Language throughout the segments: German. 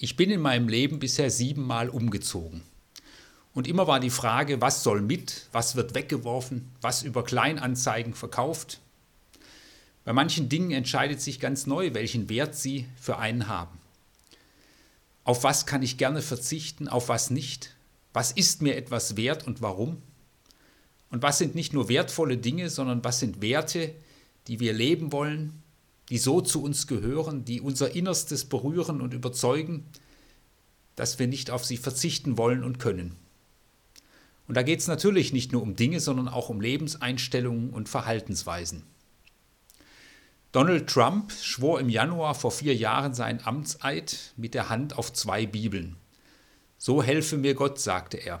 Ich bin in meinem Leben bisher siebenmal umgezogen. Und immer war die Frage, was soll mit, was wird weggeworfen, was über Kleinanzeigen verkauft. Bei manchen Dingen entscheidet sich ganz neu, welchen Wert sie für einen haben. Auf was kann ich gerne verzichten, auf was nicht? Was ist mir etwas wert und warum? Und was sind nicht nur wertvolle Dinge, sondern was sind Werte, die wir leben wollen, die so zu uns gehören, die unser Innerstes berühren und überzeugen, dass wir nicht auf sie verzichten wollen und können. Und da geht es natürlich nicht nur um Dinge, sondern auch um Lebenseinstellungen und Verhaltensweisen. Donald Trump schwor im Januar vor vier Jahren seinen Amtseid mit der Hand auf zwei Bibeln. So helfe mir Gott, sagte er.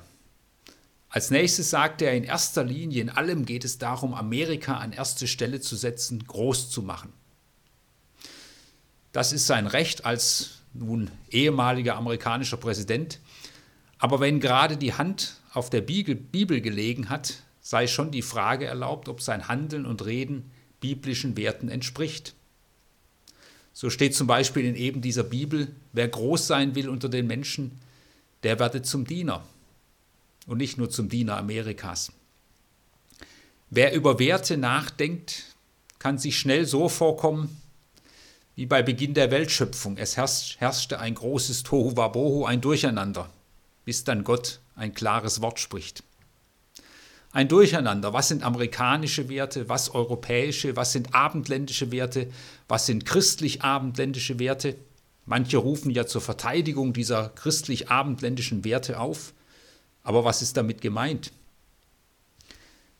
Als nächstes sagte er, in erster Linie, in allem geht es darum, Amerika an erste Stelle zu setzen, groß zu machen. Das ist sein Recht als nun ehemaliger amerikanischer Präsident. Aber wenn gerade die Hand auf der Bibel gelegen hat, sei schon die Frage erlaubt, ob sein Handeln und Reden biblischen Werten entspricht. So steht zum Beispiel in eben dieser Bibel, wer groß sein will unter den Menschen, der werde zum Diener und nicht nur zum Diener Amerikas. Wer über Werte nachdenkt, kann sich schnell so vorkommen, wie bei Beginn der Weltschöpfung. Es herrschte ein großes Tohuwabohu, ein Durcheinander, bis dann Gott ein klares Wort spricht. Ein Durcheinander, was sind amerikanische Werte, was europäische, was sind abendländische Werte, was sind christlich-abendländische Werte. Manche rufen ja zur Verteidigung dieser christlich-abendländischen Werte auf. Aber was ist damit gemeint?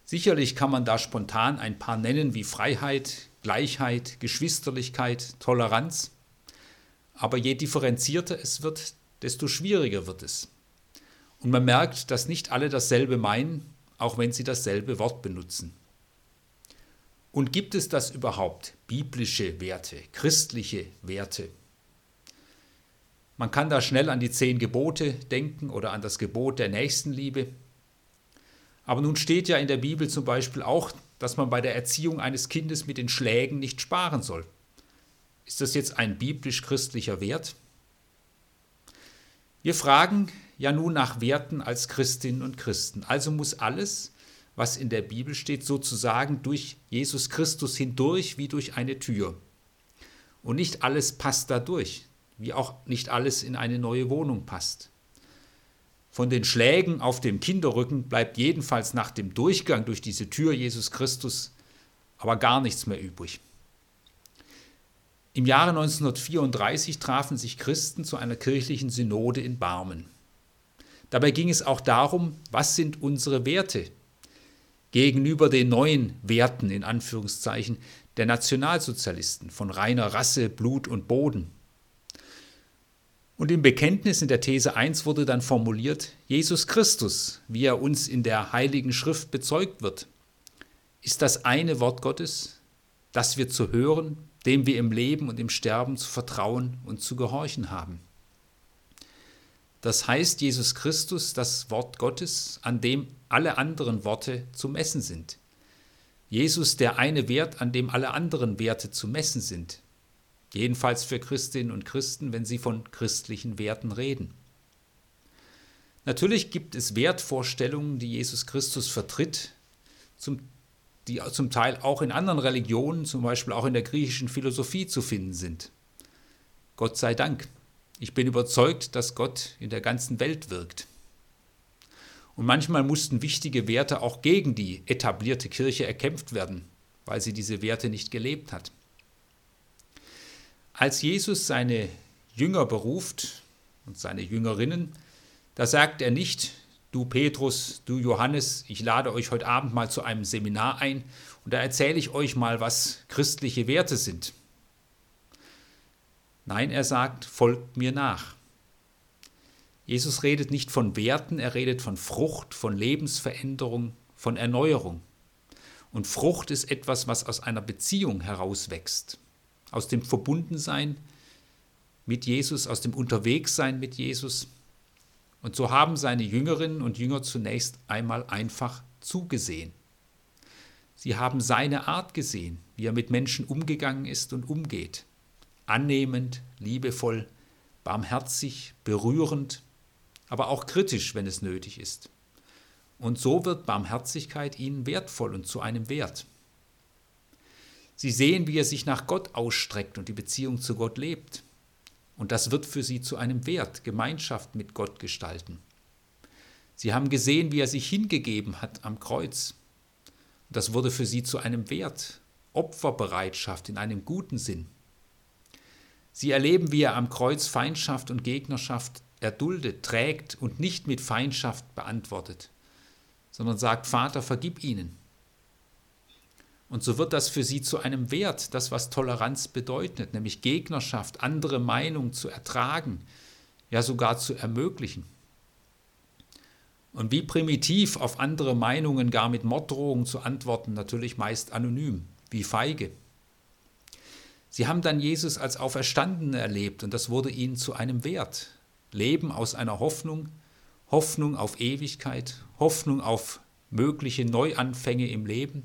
Sicherlich kann man da spontan ein paar nennen wie Freiheit, Gleichheit, Geschwisterlichkeit, Toleranz. Aber je differenzierter es wird, desto schwieriger wird es. Und man merkt, dass nicht alle dasselbe meinen, auch wenn sie dasselbe Wort benutzen. Und gibt es das überhaupt, biblische Werte, christliche Werte? Man kann da schnell an die zehn Gebote denken oder an das Gebot der Nächstenliebe. Aber nun steht ja in der Bibel zum Beispiel auch dass man bei der Erziehung eines Kindes mit den Schlägen nicht sparen soll. Ist das jetzt ein biblisch-christlicher Wert? Wir fragen ja nun nach Werten als Christinnen und Christen. Also muss alles, was in der Bibel steht, sozusagen durch Jesus Christus hindurch wie durch eine Tür. Und nicht alles passt dadurch, wie auch nicht alles in eine neue Wohnung passt. Von den Schlägen auf dem Kinderrücken bleibt jedenfalls nach dem Durchgang durch diese Tür Jesus Christus aber gar nichts mehr übrig. Im Jahre 1934 trafen sich Christen zu einer kirchlichen Synode in Barmen. Dabei ging es auch darum, was sind unsere Werte gegenüber den neuen Werten in Anführungszeichen der Nationalsozialisten von reiner Rasse, Blut und Boden. Und im Bekenntnis in der These 1 wurde dann formuliert, Jesus Christus, wie er uns in der Heiligen Schrift bezeugt wird, ist das eine Wort Gottes, das wir zu hören, dem wir im Leben und im Sterben zu vertrauen und zu gehorchen haben. Das heißt Jesus Christus, das Wort Gottes, an dem alle anderen Worte zu messen sind. Jesus der eine Wert, an dem alle anderen Werte zu messen sind. Jedenfalls für Christinnen und Christen, wenn sie von christlichen Werten reden. Natürlich gibt es Wertvorstellungen, die Jesus Christus vertritt, zum, die zum Teil auch in anderen Religionen, zum Beispiel auch in der griechischen Philosophie zu finden sind. Gott sei Dank. Ich bin überzeugt, dass Gott in der ganzen Welt wirkt. Und manchmal mussten wichtige Werte auch gegen die etablierte Kirche erkämpft werden, weil sie diese Werte nicht gelebt hat. Als Jesus seine Jünger beruft und seine Jüngerinnen, da sagt er nicht, du Petrus, du Johannes, ich lade euch heute Abend mal zu einem Seminar ein und da erzähle ich euch mal, was christliche Werte sind. Nein, er sagt, folgt mir nach. Jesus redet nicht von Werten, er redet von Frucht, von Lebensveränderung, von Erneuerung. Und Frucht ist etwas, was aus einer Beziehung herauswächst aus dem Verbundensein mit Jesus, aus dem Unterwegssein mit Jesus. Und so haben seine Jüngerinnen und Jünger zunächst einmal einfach zugesehen. Sie haben seine Art gesehen, wie er mit Menschen umgegangen ist und umgeht. Annehmend, liebevoll, barmherzig, berührend, aber auch kritisch, wenn es nötig ist. Und so wird Barmherzigkeit ihnen wertvoll und zu einem Wert. Sie sehen, wie er sich nach Gott ausstreckt und die Beziehung zu Gott lebt. Und das wird für sie zu einem Wert, Gemeinschaft mit Gott gestalten. Sie haben gesehen, wie er sich hingegeben hat am Kreuz. Und das wurde für sie zu einem Wert, Opferbereitschaft in einem guten Sinn. Sie erleben, wie er am Kreuz Feindschaft und Gegnerschaft erduldet, trägt und nicht mit Feindschaft beantwortet, sondern sagt, Vater, vergib ihnen. Und so wird das für sie zu einem Wert, das was Toleranz bedeutet, nämlich Gegnerschaft, andere Meinungen zu ertragen, ja sogar zu ermöglichen. Und wie primitiv auf andere Meinungen gar mit Morddrohungen zu antworten, natürlich meist anonym, wie feige. Sie haben dann Jesus als Auferstandenen erlebt und das wurde ihnen zu einem Wert. Leben aus einer Hoffnung, Hoffnung auf Ewigkeit, Hoffnung auf mögliche Neuanfänge im Leben,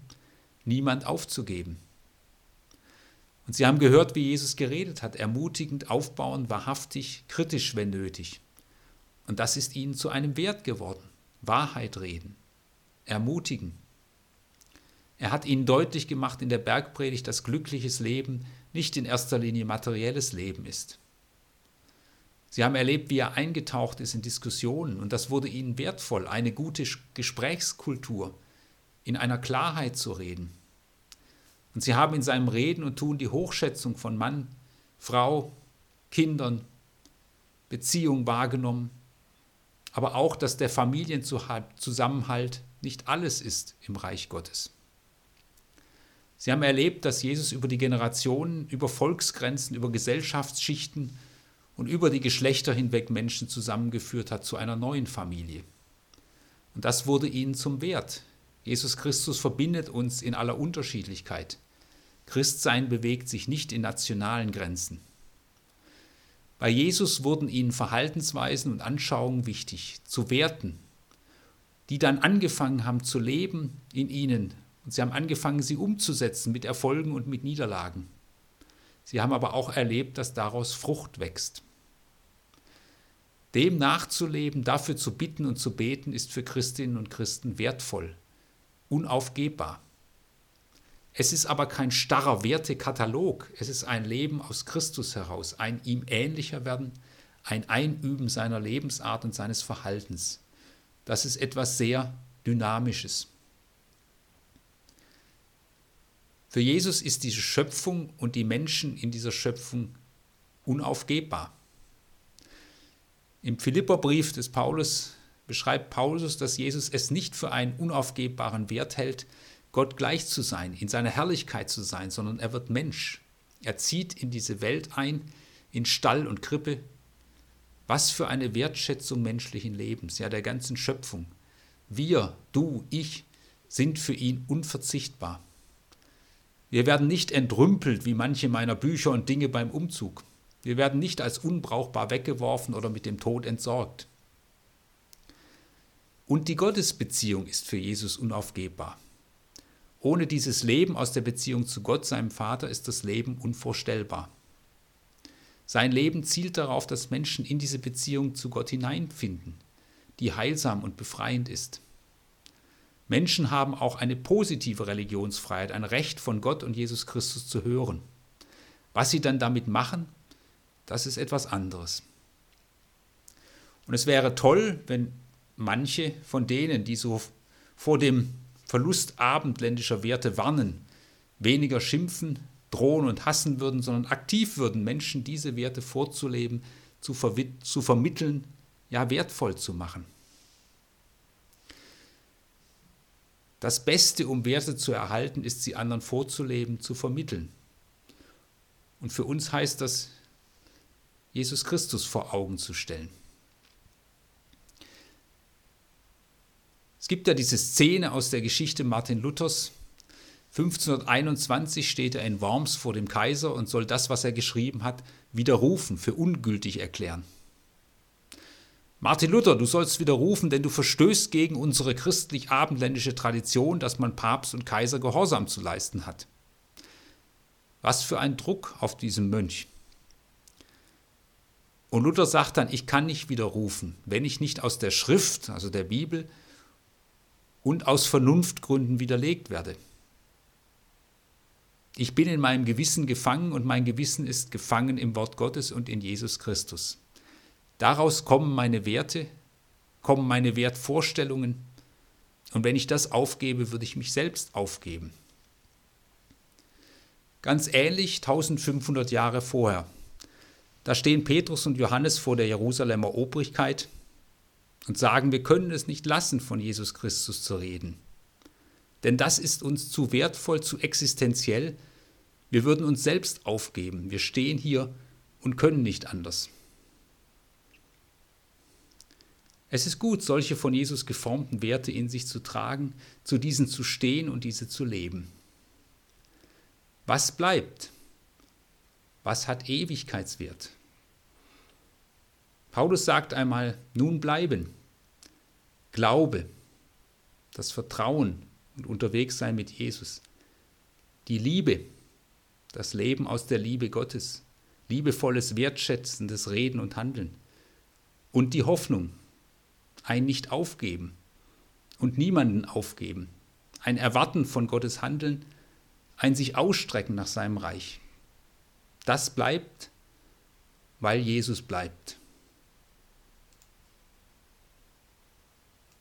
niemand aufzugeben. Und sie haben gehört, wie Jesus geredet hat, ermutigend, aufbauend, wahrhaftig, kritisch, wenn nötig. Und das ist ihnen zu einem Wert geworden. Wahrheit reden, ermutigen. Er hat ihnen deutlich gemacht in der Bergpredigt, dass glückliches Leben nicht in erster Linie materielles Leben ist. Sie haben erlebt, wie er eingetaucht ist in Diskussionen und das wurde ihnen wertvoll, eine gute Gesprächskultur, in einer Klarheit zu reden. Und sie haben in seinem Reden und Tun die Hochschätzung von Mann, Frau, Kindern, Beziehung wahrgenommen, aber auch, dass der Familienzusammenhalt nicht alles ist im Reich Gottes. Sie haben erlebt, dass Jesus über die Generationen, über Volksgrenzen, über Gesellschaftsschichten und über die Geschlechter hinweg Menschen zusammengeführt hat zu einer neuen Familie. Und das wurde ihnen zum Wert. Jesus Christus verbindet uns in aller Unterschiedlichkeit. Christsein bewegt sich nicht in nationalen Grenzen. Bei Jesus wurden ihnen Verhaltensweisen und Anschauungen wichtig, zu Werten, die dann angefangen haben zu leben in ihnen. Und sie haben angefangen, sie umzusetzen mit Erfolgen und mit Niederlagen. Sie haben aber auch erlebt, dass daraus Frucht wächst. Dem nachzuleben, dafür zu bitten und zu beten, ist für Christinnen und Christen wertvoll, unaufgebbar. Es ist aber kein starrer Wertekatalog, es ist ein Leben aus Christus heraus, ein ihm ähnlicher werden, ein Einüben seiner Lebensart und seines Verhaltens. Das ist etwas sehr Dynamisches. Für Jesus ist diese Schöpfung und die Menschen in dieser Schöpfung unaufgebbar. Im Philipperbrief des Paulus beschreibt Paulus, dass Jesus es nicht für einen unaufgebbaren Wert hält, Gott gleich zu sein, in seiner Herrlichkeit zu sein, sondern er wird Mensch. Er zieht in diese Welt ein, in Stall und Krippe. Was für eine Wertschätzung menschlichen Lebens, ja der ganzen Schöpfung. Wir, du, ich sind für ihn unverzichtbar. Wir werden nicht entrümpelt wie manche meiner Bücher und Dinge beim Umzug. Wir werden nicht als unbrauchbar weggeworfen oder mit dem Tod entsorgt. Und die Gottesbeziehung ist für Jesus unaufgebbar. Ohne dieses Leben aus der Beziehung zu Gott, seinem Vater, ist das Leben unvorstellbar. Sein Leben zielt darauf, dass Menschen in diese Beziehung zu Gott hineinfinden, die heilsam und befreiend ist. Menschen haben auch eine positive Religionsfreiheit, ein Recht von Gott und Jesus Christus zu hören. Was sie dann damit machen, das ist etwas anderes. Und es wäre toll, wenn manche von denen, die so vor dem Verlust abendländischer Werte warnen, weniger schimpfen, drohen und hassen würden, sondern aktiv würden, Menschen diese Werte vorzuleben, zu, zu vermitteln, ja wertvoll zu machen. Das Beste, um Werte zu erhalten, ist, sie anderen vorzuleben, zu vermitteln. Und für uns heißt das, Jesus Christus vor Augen zu stellen. Es gibt ja diese Szene aus der Geschichte Martin Luthers. 1521 steht er in Worms vor dem Kaiser und soll das, was er geschrieben hat, widerrufen, für ungültig erklären. Martin Luther, du sollst widerrufen, denn du verstößt gegen unsere christlich-abendländische Tradition, dass man Papst und Kaiser Gehorsam zu leisten hat. Was für ein Druck auf diesen Mönch. Und Luther sagt dann, ich kann nicht widerrufen, wenn ich nicht aus der Schrift, also der Bibel, und aus Vernunftgründen widerlegt werde. Ich bin in meinem Gewissen gefangen und mein Gewissen ist gefangen im Wort Gottes und in Jesus Christus. Daraus kommen meine Werte, kommen meine Wertvorstellungen und wenn ich das aufgebe, würde ich mich selbst aufgeben. Ganz ähnlich 1500 Jahre vorher. Da stehen Petrus und Johannes vor der Jerusalemer Obrigkeit und sagen, wir können es nicht lassen, von Jesus Christus zu reden. Denn das ist uns zu wertvoll, zu existenziell. Wir würden uns selbst aufgeben. Wir stehen hier und können nicht anders. Es ist gut, solche von Jesus geformten Werte in sich zu tragen, zu diesen zu stehen und diese zu leben. Was bleibt? Was hat Ewigkeitswert? Paulus sagt einmal, nun bleiben. Glaube, das Vertrauen und unterwegs sein mit Jesus. Die Liebe, das Leben aus der Liebe Gottes. Liebevolles, wertschätzendes Reden und Handeln. Und die Hoffnung, ein Nicht-Aufgeben und niemanden aufgeben. Ein Erwarten von Gottes Handeln, ein sich ausstrecken nach seinem Reich. Das bleibt, weil Jesus bleibt.